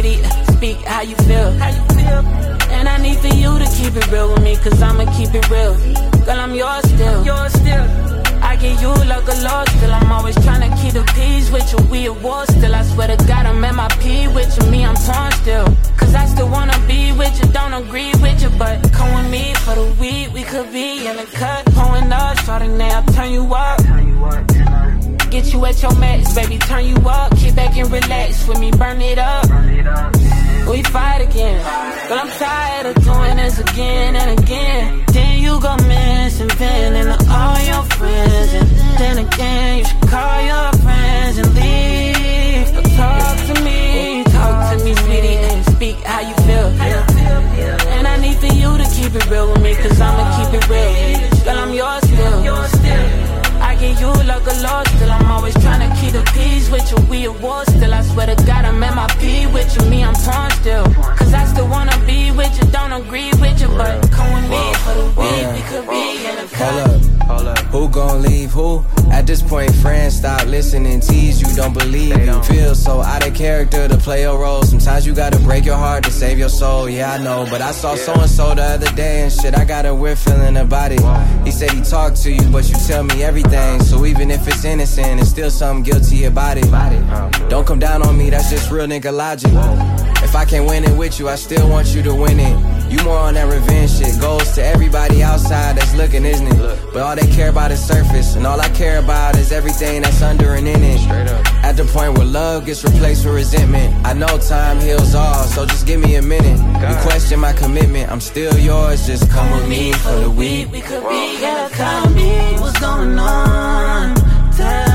sweetie. Speak how you feel. How you feel? And I need for you to keep it real with me, cause I'ma keep it real. Girl, I'm yours still. Yours still. I get you like a loss, still I'm always trying to keep the peace with you. We at war still. I swear to God, I'm at my P with you. Me, I'm torn still. Cause I still wanna be with you, don't agree with you. But come with me for the week, we could be in the cut. Pulling up, starting now, turn you up. Get you at your max, baby, turn you up. Kick back and relax with me, burn it up. We fight again, but I'm tired of doing this again and again. Then you go missing, venting to all your friends, and then again you should call your friends and leave. But talk to me, talk to me, sweetie, and speak how you feel. And I need for you to keep it real with me, cause I'ma keep it real. This point, friends stop listening. Tease you, don't believe you. Feel so out of character to play a role. Sometimes you gotta break your heart to save your soul. Yeah, I know. But I saw so and so the other day and shit. I got a weird feeling about it. He said he talked to you, but you tell me everything. So even if it's innocent, it's still something guilty about it. Don't come down on me, that's just real nigga logic. If I can't win it with you, I still want you to win it. You more on that revenge shit. Goes to everybody outside that's looking, isn't it? But all they care about is surface, and all I care about is everything that's under and in it. Straight up. At the point where love gets replaced with resentment. I know time heals all, so just give me a minute. You question my commitment, I'm still yours. Just come with me for the week. We could be, yeah, tell me what's going on. Tell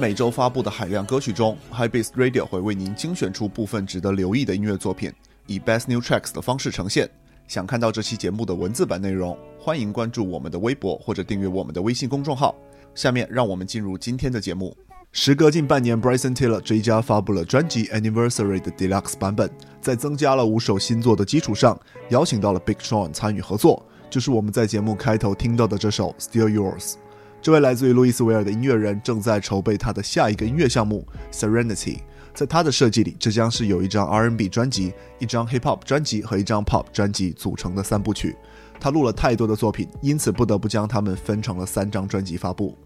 每周发布的海量歌曲中，Hypebeast Radio 会为您精选出部分值得留意的音乐作品，以 Best New Tracks 的方式呈现。想看到这期节目的文字版内容，欢迎关注我们的微博或者订阅我们的微信公众号。下面让我们进入今天的节目。时隔近半年，Bryson Tiller 这一家发布了专辑 Anniversary 的 Deluxe 版本，在增加了五首新作的基础上，邀请到了 Big Sean 参与合作，就是我们在节目开头听到的这首 Still Yours。这位来自于路易斯维尔的音乐人正在筹备他的下一个音乐项目 Serenity。在他的设计里，这将是由一张 R&B 专辑、一张 Hip Hop 专辑和一张 Pop 专辑组成的三部曲。他录了太多的作品，因此不得不将它们分成了三张专辑发布。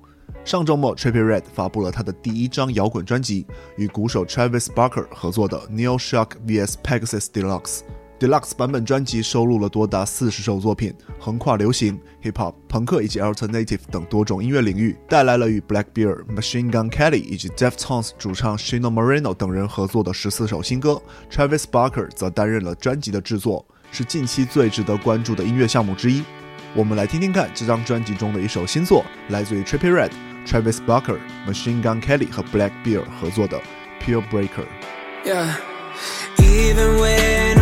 上周末，Trippie Redd 发布了他的第一张摇滚专辑，与鼓手 Travis Barker 合作的 Neil Shark vs Pegasus Deluxe。Deluxe 版本专辑收录了多达四十首作品，横跨流行、hip hop、朋克以及 alternative 等多种音乐领域，带来了与 Blackbear、Machine Gun Kelly 以及 Deftones 主唱 Shino Moreno 等人合作的十四首新歌。Travis Barker 则担任了专辑的制作，是近期最值得关注的音乐项目之一。我们来听听看这张专辑中的一首新作，来自于 Trippy Red、Travis Barker、Machine Gun Kelly 和 Blackbear 合作的 Pure Breaker。Yeah. Even when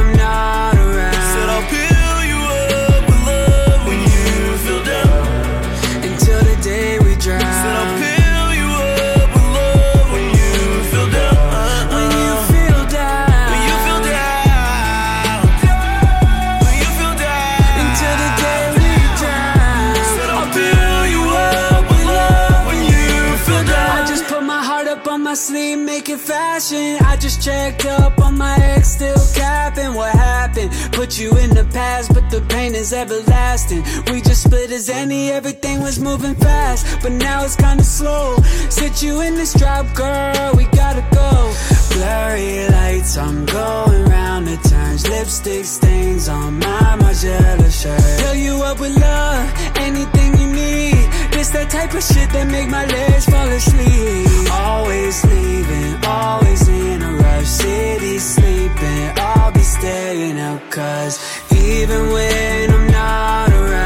just checked up on my ex, still capping. What happened? Put you in the past, but the pain is everlasting. We just split as any, everything was moving fast, but now it's kinda slow. Sit you in this drop, girl, we gotta go. Blurry lights, I'm going round the turns. Lipstick stains on my Margiela shirt. Fill you up with love, anything you need. It's that type of shit that make my legs fall asleep. Always leaving, always in a city sleeping, I'll be staying out. Cause even when I'm not around,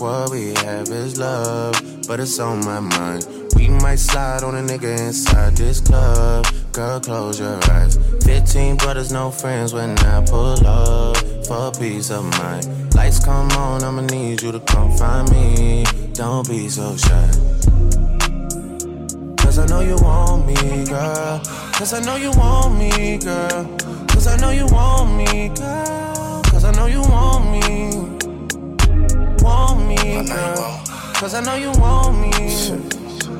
what we have is love, but it's on my mind. We might slide on a nigga inside this club. Girl, close your eyes. 15 brothers, no friends when I pull up for peace of mind. Lights come on, I'ma need you to come find me. Don't be so shy. Cause I know you want me, girl. Cause I know you want me, girl. Cause I know you want me, girl. Cause I know you want me want me, girl. Cause I know you want me.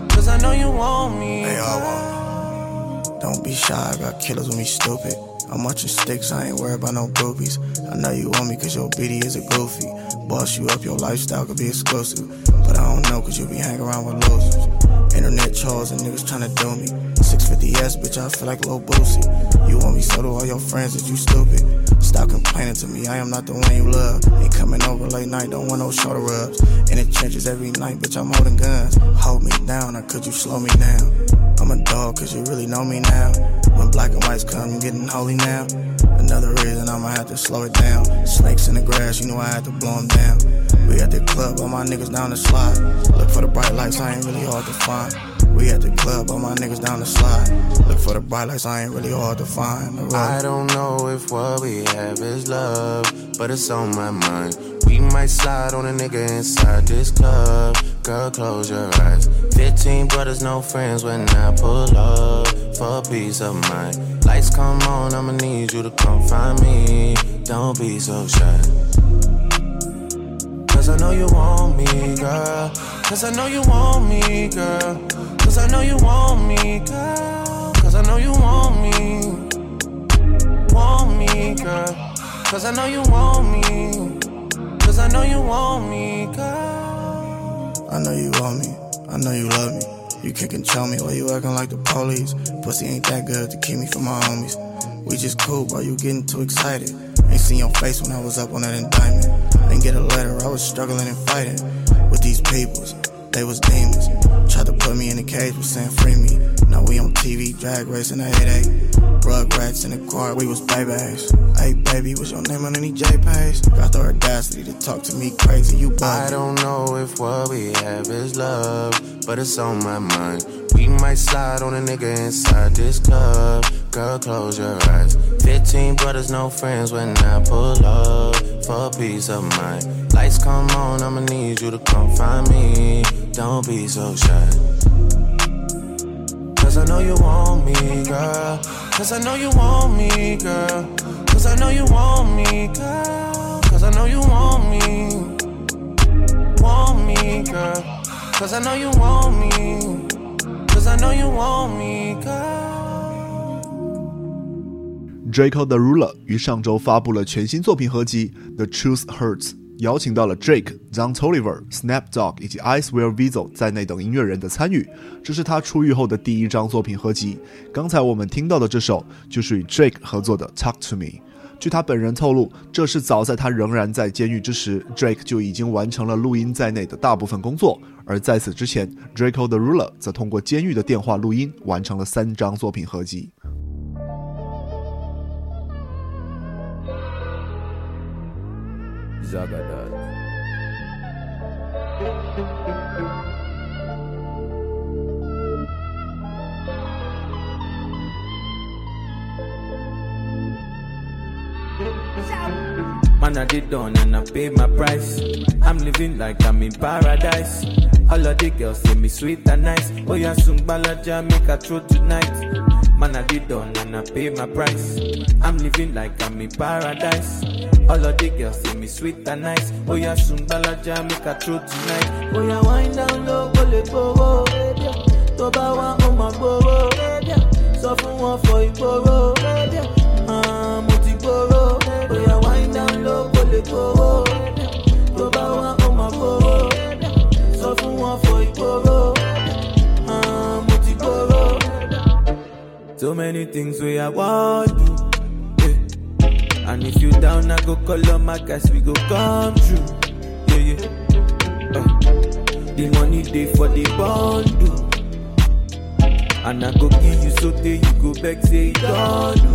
Cause I know you want me. They all want. Don't be shy, I got killers with me stupid. I'm watching sticks, I ain't worried about no groupies. I know you want me cause your BD is a goofy. Boss you up, your lifestyle could be exclusive. But I don't know cause you be hanging around with losers. Internet trolls and niggas tryna do me. 650S, bitch, I feel like Lil Boosie. You want me so do all your friends that you stupid. Stop complaining to me, I am not the one you love. Ain't coming over late night, don't want no shoulder rubs. In the trenches every night, bitch, I'm holding guns. Hold me down, or could you slow me down? I'm a dog, cause you really know me now. When black and whites come, you getting holy now. Another reason I'ma have to slow it down. Snakes in the grass, you know I had to blow 'em down. We at the club, all my niggas down the slide. Look for the bright lights, I ain't really hard to find. We at the club, all my niggas down the slide. Look for the bright lights, I ain't really hard to find. I don't know if what we have is love, but it's on my mind. We might slide on a nigga inside this club. Girl, close your eyes. 15 brothers, no friends when I pull up for peace of mind. Lights come on, I'ma need you to come find me. Don't be so shy. Cause I know you want me, girl. Cause I know you want me, girl. Cause I know you want me, girl. Cause I know you want me. Want me, girl. Cause I know you want me. Cause I know you want me, girl. I know you want me. I know you love me. You can control me while you acting like the police. Pussy ain't that good to keep me from my homies. We just cool, bro. You getting too excited. Ain't seen your face when I was up on that indictment. Didn't get a letter. I was struggling and fighting with these peoples. They was demons. To put me in a cage, but saying free me. Now we on TV, drag racing a 8 Rug rats in the car, we was babies. Hey baby, what's your name on any JPays? Got the audacity to talk to me crazy, you bug I don't know if what we have is love, but it's on my mind. We might slide on a nigga inside this club. Girl, close your eyes. 15 brothers, no friends when I pull up for peace of mind. Lights come on, I'ma need you to come find me don't be so shy. Cause I know you want me, girl. Cause I know you want me, girl. Cause I know you want me, girl. Cause I know you want me. Want me, girl. Cause I know you want me. Cause I know you want me, girl. Drakeo the Ruler 于上周发布了全新作品合集《The Truth Hurts》，邀请到了 Drake、Don Toliver、Snapdog 以及 Ice Will Visual 在内等音乐人的参与。这是他出狱后的第一张作品合集。刚才我们听到的这首就是与 Drake 合作的《Talk to Me》。据他本人透露，这是早在他仍然在监狱之时，Drake 就已经完成了录音在内的大部分工作。而在此之前，Draco the Ruler 则通过监狱的电话录音完成了三张作品合集。Zagadad. I did done and I paid my price. I'm living like I'm in paradise. All of the girls say me sweet and nice. Oh, yeah, soon balaja make a throw tonight. Man, I did done and I paid my price. I'm living like I'm in paradise. All of the girls say me sweet and nice. Oh, yeah, soon balaja make a throw tonight. Oh, yeah, wind down low, go let go. Tó bá wá ó máa. Sọ fún wọn fọ ìgboro. Tó bá wá. Sọ fún wọn fọ mo ti. So many things we I want do. Yeah. And if you down, I go call on my guys, we go come true. Yeah, yeah. Uh, the money day for the bundle. And I go give you so day you go back say it don't do.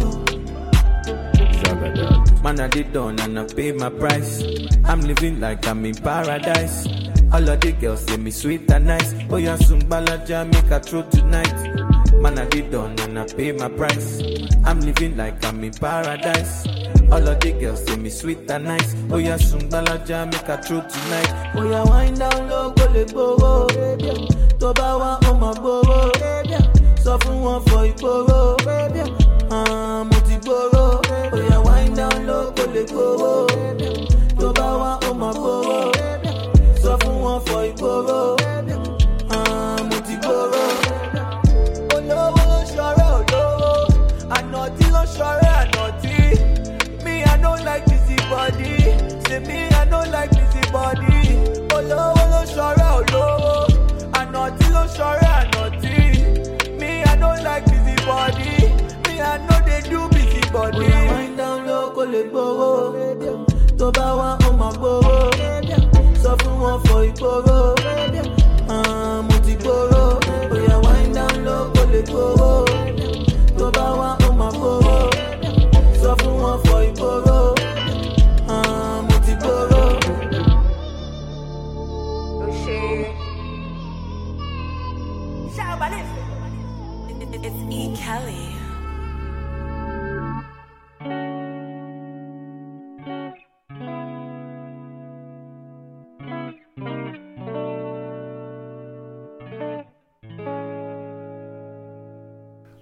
Man, I did done and I pay my price. I'm living like I'm in paradise. All of the girls say me sweet and nice. Oh, yeah, make a throw tonight. Man, I did done and I pay my price. I'm living like I'm in paradise. All of the girls say me sweet and nice. Oh, yeah, make a throw tonight. Oh, yeah, wind down low, go let go. Tó bá wá, ó máa gbowó. Sọ fún wọn fọ ìgboro. Ah, mo ti gboro. Down low, lè gbowó. Tó bá wá ó máa gbowó. Sọ fún wọn fọ ìgboro.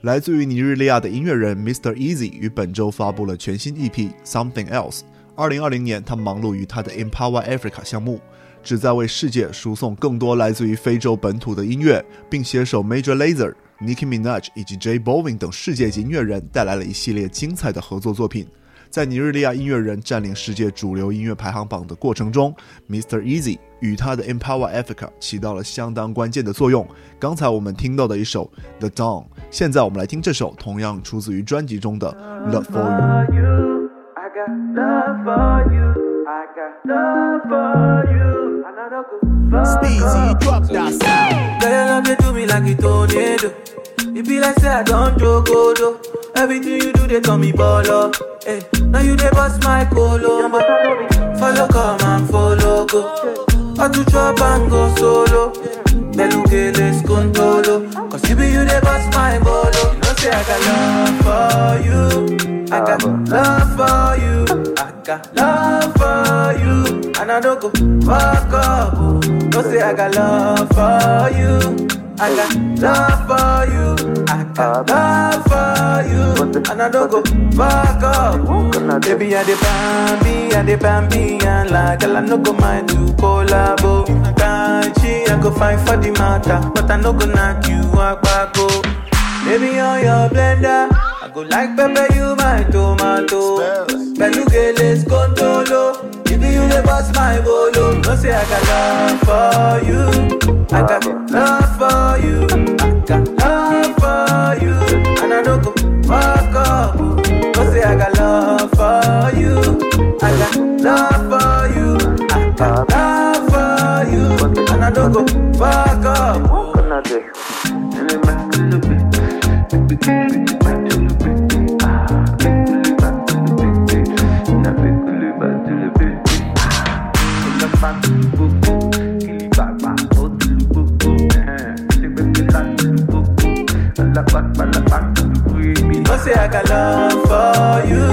来自于尼日利亚的音乐人 Mr. Easy 于本周发布了全新 EP《Something Else》。二零二零年，他忙碌于他的 Empower Africa 项目，旨在为世界输送更多来自于非洲本土的音乐，并携手 Major Lazer、Nicki Minaj 以及 J Balvin 等世界级音乐人，带来了一系列精彩的合作作品。在尼日利亚音乐人占领世界主流音乐排行榜的过程中，Mr. Easy 与他的 Empower Africa 起到了相当关键的作用。刚才我们听到的一首 The Dawn，现在我们来听这首同样出自于专辑中的 Love for You。I got love for you. I got love for you. And I don't go fuck Speezy, up. drop that sound. Girl, your love you do me like a tornado. It be like say I don't joke, oh, though. Everything you do, they call me baller. Hey, now you they bust my colo. Oh. Follow, come and follow, go. I do chop and go solo. Beluke, let's control. Cause you be you they bust my bolo. Oh. You know, say I got love for you. I got ah, love for you. I got love for you. And I don't go fuck up. oh. Don't say I got love for you. I got love for you. I got love for you. And I don't go fuck up. Baby, I the bambi, I the bambi, and like, I no go mind to collabo. Can't she, I go fight for the matter, but I no go knock you out back. Baby, on your blender, go like pepper you my tomato. Belugeles contolo. Give you the boss my bolo. No say I got love for you. I got love for you. I got love for you. And I don't go fuck up. No say I got love for you. I got love for you. I got love for you. And I don't go fuck up. Thank you. back, man, back. Don't oh, say I got love for you.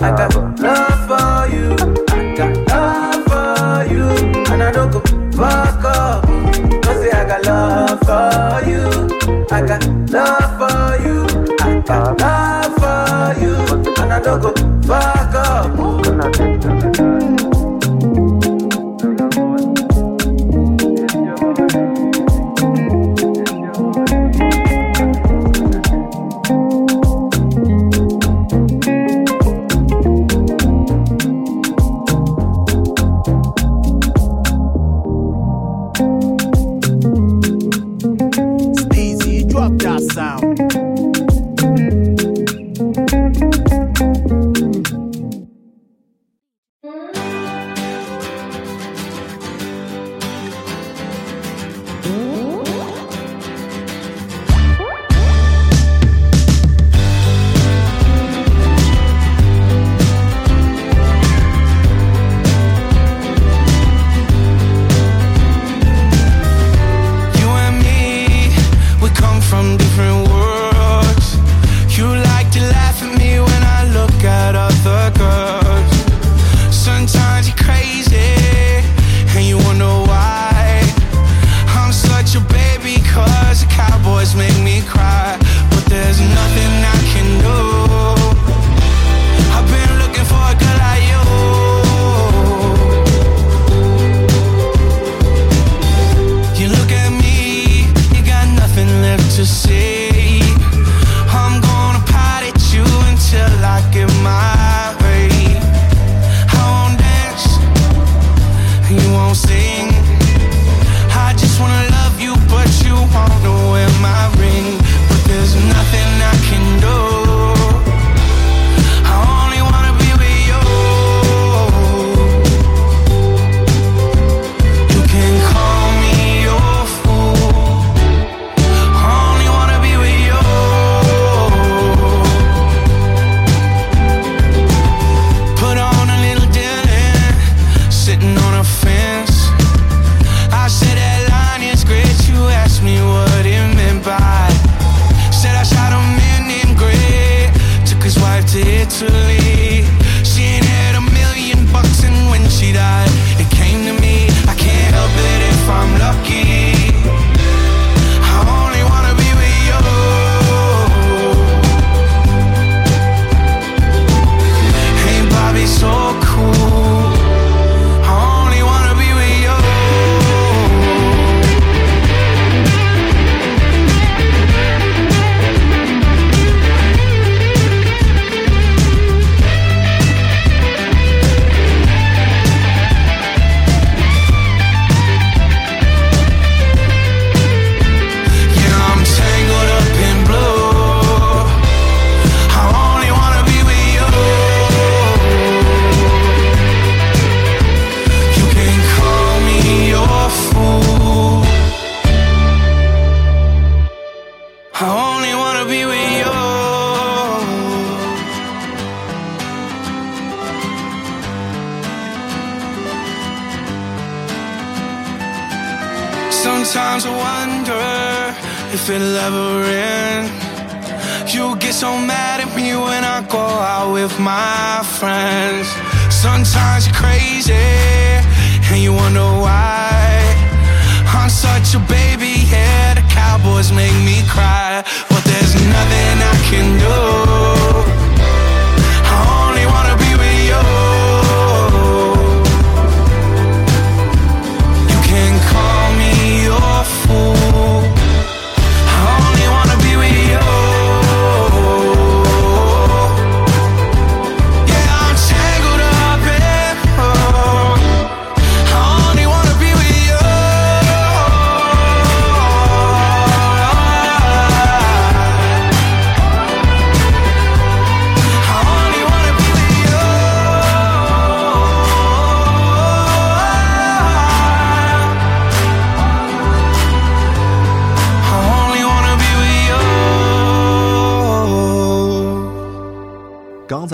I got love for you. I got love for you. And I don't go fuck up. Don't say I got love for you. I got love for you. I got love for you. And I don't go fuck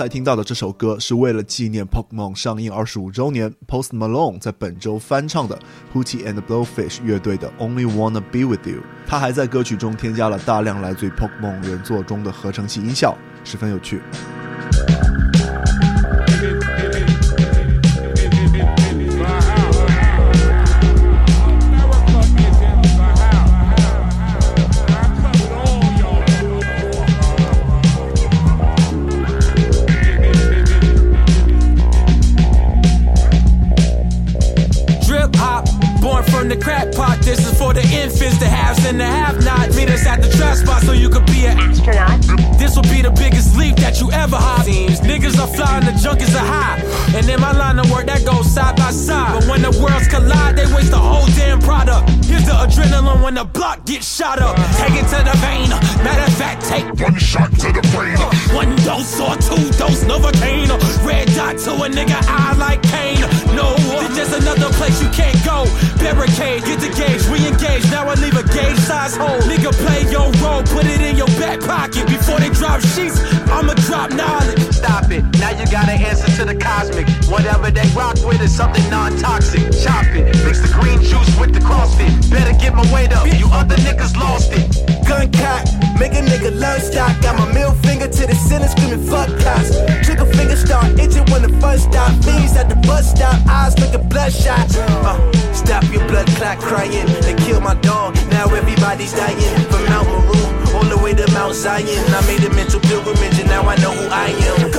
听到的这首歌是为了纪念 Pokemon 上映二十五周年，Post Malone 在本周翻唱的 Hootie and Blowfish 乐队的 Only Wanna Be With You。他还在歌曲中添加了大量来自于 Pokemon 原作中的合成器音效，十分有趣。That you ever hop. Niggas are flying, the junkies are high. And in my line of work, that goes side by But when the worlds collide, they waste the whole damn product. Here's the adrenaline when the block gets shot up. Take it to the vein. Matter of fact, take one shot to the brain. One dose or two dose Novocaine. Red dot to a nigga eye like Kane. No, it's just another place you can't go. Barricade barricade, get the gauge, re-engage. Now I leave a gauge size hole. Nigga, play your role, put it in your back pocket. Before they drop sheets, I'ma drop knowledge. Stop it, now you got an answer to the cosmic. Whatever they rock with is something non-toxic. Chop it, mix the green juice with the CrossFit. Better get my weight up, you other niggas lost it. Gun cock, make a nigga learn stock. Got my middle finger to the ceiling, screaming fuck cops. Trigger finger start itching when the first stop. Fiends at the bus stop, eyes looking bloodshot. Uh, stop your blood clot crying. They killed my dog, now everybody's dying. From Mount Meru all the way to Mount Zion. I made a mental pilgrimage and now I know who I am.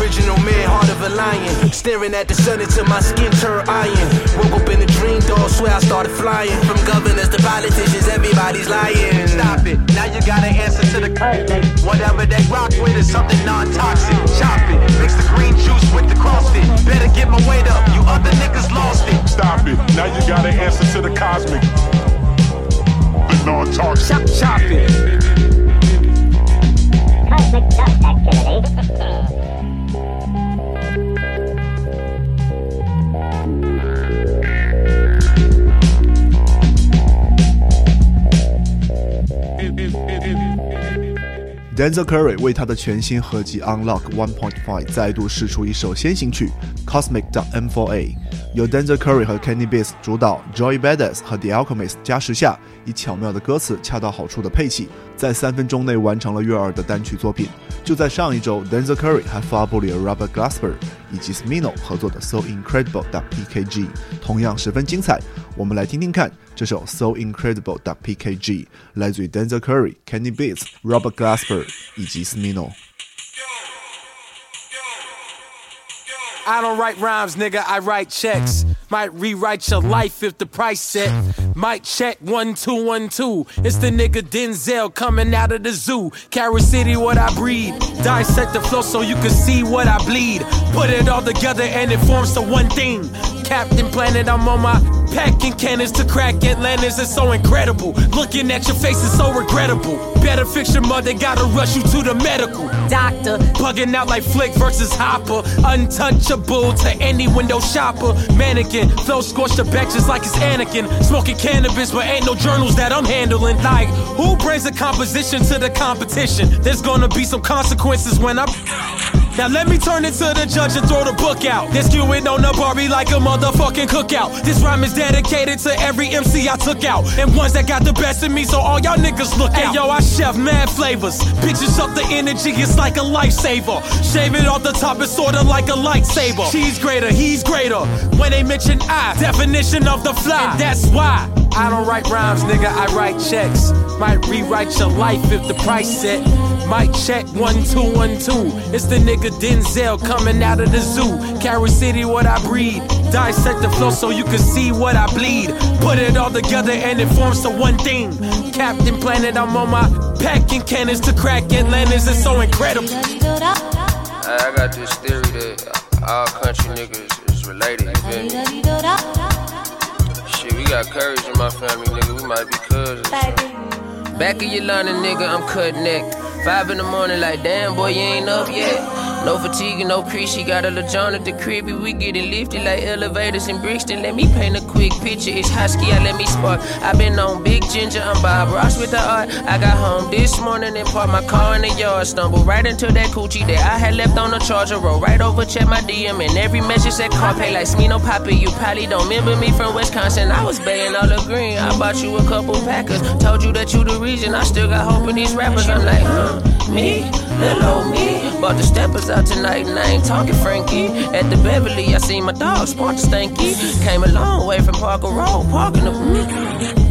Original man, heart of a lion. Staring at the sun until my skin turned iron. Woke up in a dream, dog, swear I started flying. From governors to politicians, everybody's lying. Stop it, now you got an answer to the question. Whatever they rock with is something non-toxic. Chop it, mix the green juice with the CrossFit. Better get my weight up, you other niggas lost it. Stop it, now you got an answer to the cosmic. The non-toxic. Chop, chop it. Cosmic Denzel Curry 为他的全新合集《Unlock 1.5》再度试出一首先行曲《Cosmic M4A》，由 Denzel Curry 和 Kenny Beats 主导，Joy Badass 和 The Alchemist 加持下，以巧妙的歌词恰到好处的配器，在三分钟内完成了悦耳的单曲作品。就在上一周，Denzel Curry 还发布了 Robert Glasper 以及 Smino 合作的《So Incredible》的 PKG，同样十分精彩。我们来听听看这首 So Incredible .pkg 来自于 Denzel Curry、Kenny Beats、Robert Glasper 以及 Smino。I don't write rhymes, nigga, I write checks. Might rewrite your life if the price set. Might check one two one two. It's the nigga Denzel coming out of the zoo. Carol City, what I breed. Dissect the flow so you can see what I bleed. Put it all together and it forms the one thing. Captain Planet, I'm on my packing cannons to crack Atlantis. is so incredible. Looking at your face is so regrettable. Better fix your mother, gotta rush you to the medical. Doctor, bugging out like Flik versus Hopper. Untouchable to any window shopper. Mannequin, flow scorched the back just like it's Anakin. Smoking cannabis, but ain't no journals that I'm handling. Like, who brings a composition to the competition? There's gonna be some consequences when I'm. Now let me turn it to the judge and throw the book out. This skewing on the Barbie like a motherfucking cookout. This rhyme is dedicated to every MC I took out. And ones that got the best of me, so all y'all niggas look out. Hey yo, I chef mad flavors. Bitches up the energy, it's like a lifesaver. Shave it off the top, it's sorta like a lightsaber. She's greater, he's greater. When they mention I, definition of the fly. And that's why I don't write rhymes, nigga, I write checks. Might rewrite your life if the price set. Might check one, two, one, two. It's the nigga Denzel coming out of the zoo. Carol City, what I breathe. Dissect the flow so you can see what I bleed. Put it all together and it forms the one thing. Captain Planet, I'm on my packing cannons to crack Atlantis. It's so incredible. I got this theory that all country niggas is related. You feel me? Got courage in my family, nigga. We might be cousins. Back of your line, nigga, I'm cut neck. Five in the morning, like, damn, boy, you ain't up yet. No fatigue, no crease. She got a LeJohn at the crib. We getting lifted like elevators in Brixton. Let me paint a quick picture. It's husky, I let me spark. i been on Big Ginger, I'm Bob Ross with the art. I got home this morning and parked my car in the yard. Stumbled right into that coochie that I had left on the charger. Roll right over, check my DM, and every message said car pay like Smino Poppy. You probably don't remember me from Wisconsin. I was baying all the green. I bought you a couple packers. Told you that you the reason. I still got hope in these rappers. I'm like, huh, me, little old me. Bought the steppers out tonight, and I ain't talking Frankie. At the Beverly, I seen my dog, Spark Stanky. Came a long way from Parker Road, parking the.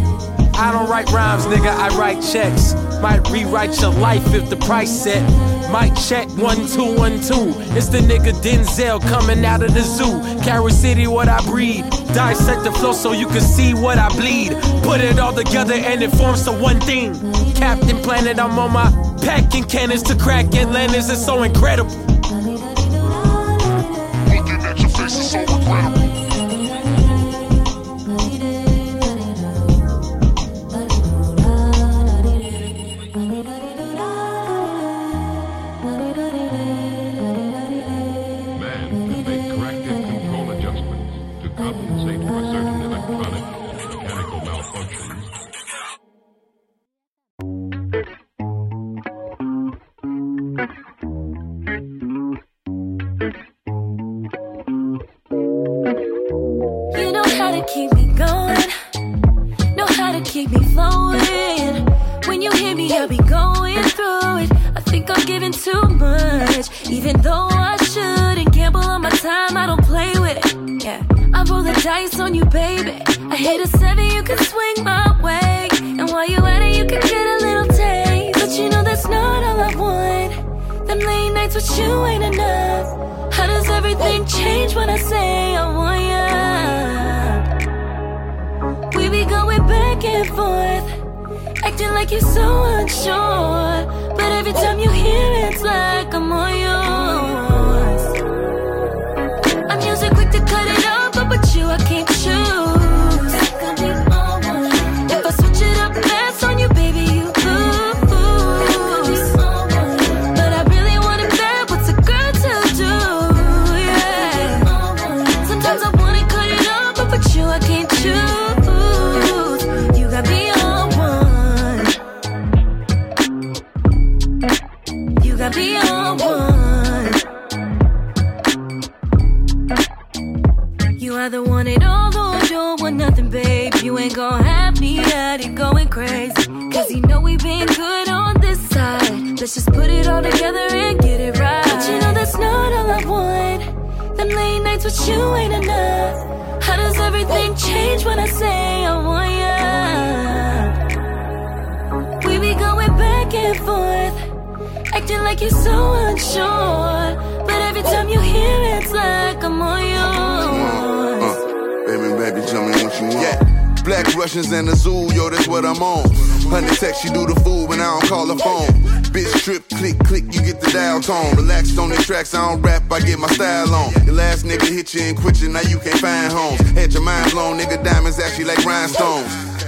I don't write rhymes, nigga, I write checks. Might rewrite your life if the price set. Might check one two one two. It's the nigga Denzel coming out of the zoo. Carol City, what I breed. Dissect the flow so you can see what I bleed. Put it all together and it forms to one thing. Captain Planet, I'm on my packing cannons to crack Atlantis. It's so incredible. Back and forth, acting like you're so unsure. But every time you hear it, it's like I'm all yours. With you ain't enough. How does everything change when I say I want ya? We be going back and forth, acting like you're so unsure. But every time you hear it, it's like I'm on yours. Uh, baby, baby, tell me what you want. Yeah. Black Russians in the zoo, yo, that's what I'm on. Honey text, you do the fool when I don't call the phone. Bitch trip, click, click, you get the dial tone. Relaxed on the tracks, I don't rap, I get my style on. The last nigga hit you and quit you, now you can't find homes. Had your mind blown, nigga, diamonds actually like rhinestones.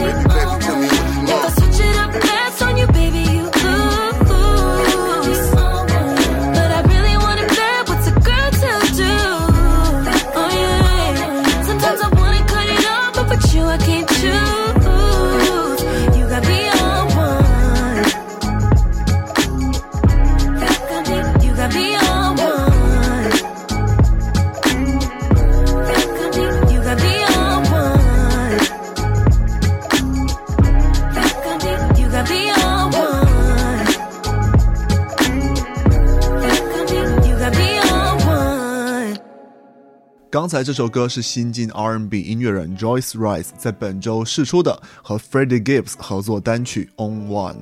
If 刚才这首歌是新晋 R&B 音乐人 Joyce Rice 在本周试出的和 Freddie Gibbs 合作单曲《On One》。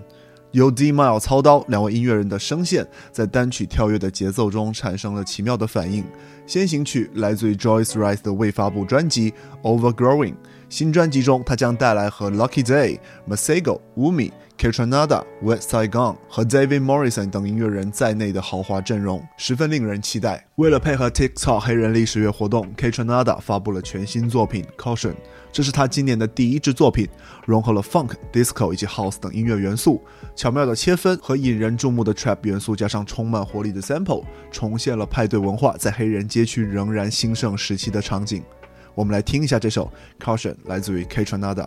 由 D Mile 操刀，两位音乐人的声线在单曲跳跃的节奏中产生了奇妙的反应。先行曲来自于 Joyce Wright 的未发布专辑《Overgrowing》，新专辑中他将带来和 Lucky Day、Masego、Wumi、Ketranada、West Side Gun 和 David Morrison 等音乐人在内的豪华阵容，十分令人期待。为了配合 TikTok 黑人历史月活动，Ketranada 发布了全新作品《Caution》。这是他今年的第一支作品，融合了 funk、disco 以及 house 等音乐元素，巧妙的切分和引人注目的 trap 元素，加上充满活力的 sample，重现了派对文化在黑人街区仍然兴盛时期的场景。我们来听一下这首 Caution，来自于 katrinada